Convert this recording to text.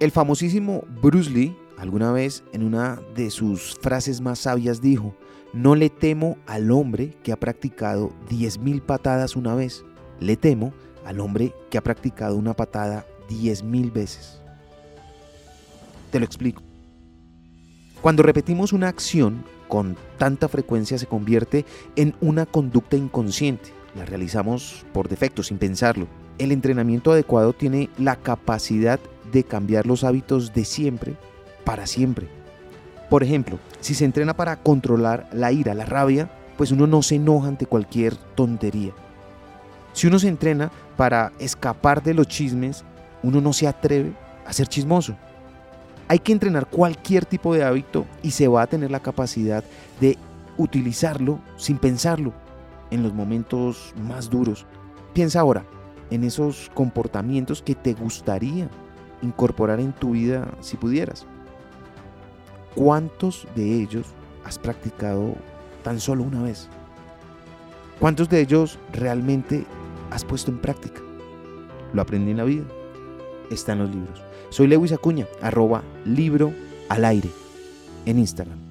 El famosísimo Bruce Lee alguna vez en una de sus frases más sabias dijo, no le temo al hombre que ha practicado 10.000 patadas una vez, le temo al hombre que ha practicado una patada 10.000 veces. Te lo explico. Cuando repetimos una acción con tanta frecuencia se convierte en una conducta inconsciente. La realizamos por defecto, sin pensarlo. El entrenamiento adecuado tiene la capacidad de cambiar los hábitos de siempre para siempre. Por ejemplo, si se entrena para controlar la ira, la rabia, pues uno no se enoja ante cualquier tontería. Si uno se entrena para escapar de los chismes, uno no se atreve a ser chismoso. Hay que entrenar cualquier tipo de hábito y se va a tener la capacidad de utilizarlo sin pensarlo en los momentos más duros. Piensa ahora en esos comportamientos que te gustaría incorporar en tu vida si pudieras. ¿Cuántos de ellos has practicado tan solo una vez? ¿Cuántos de ellos realmente has puesto en práctica? Lo aprendí en la vida. Está en los libros. Soy Lewis Acuña, arroba libro al aire en Instagram.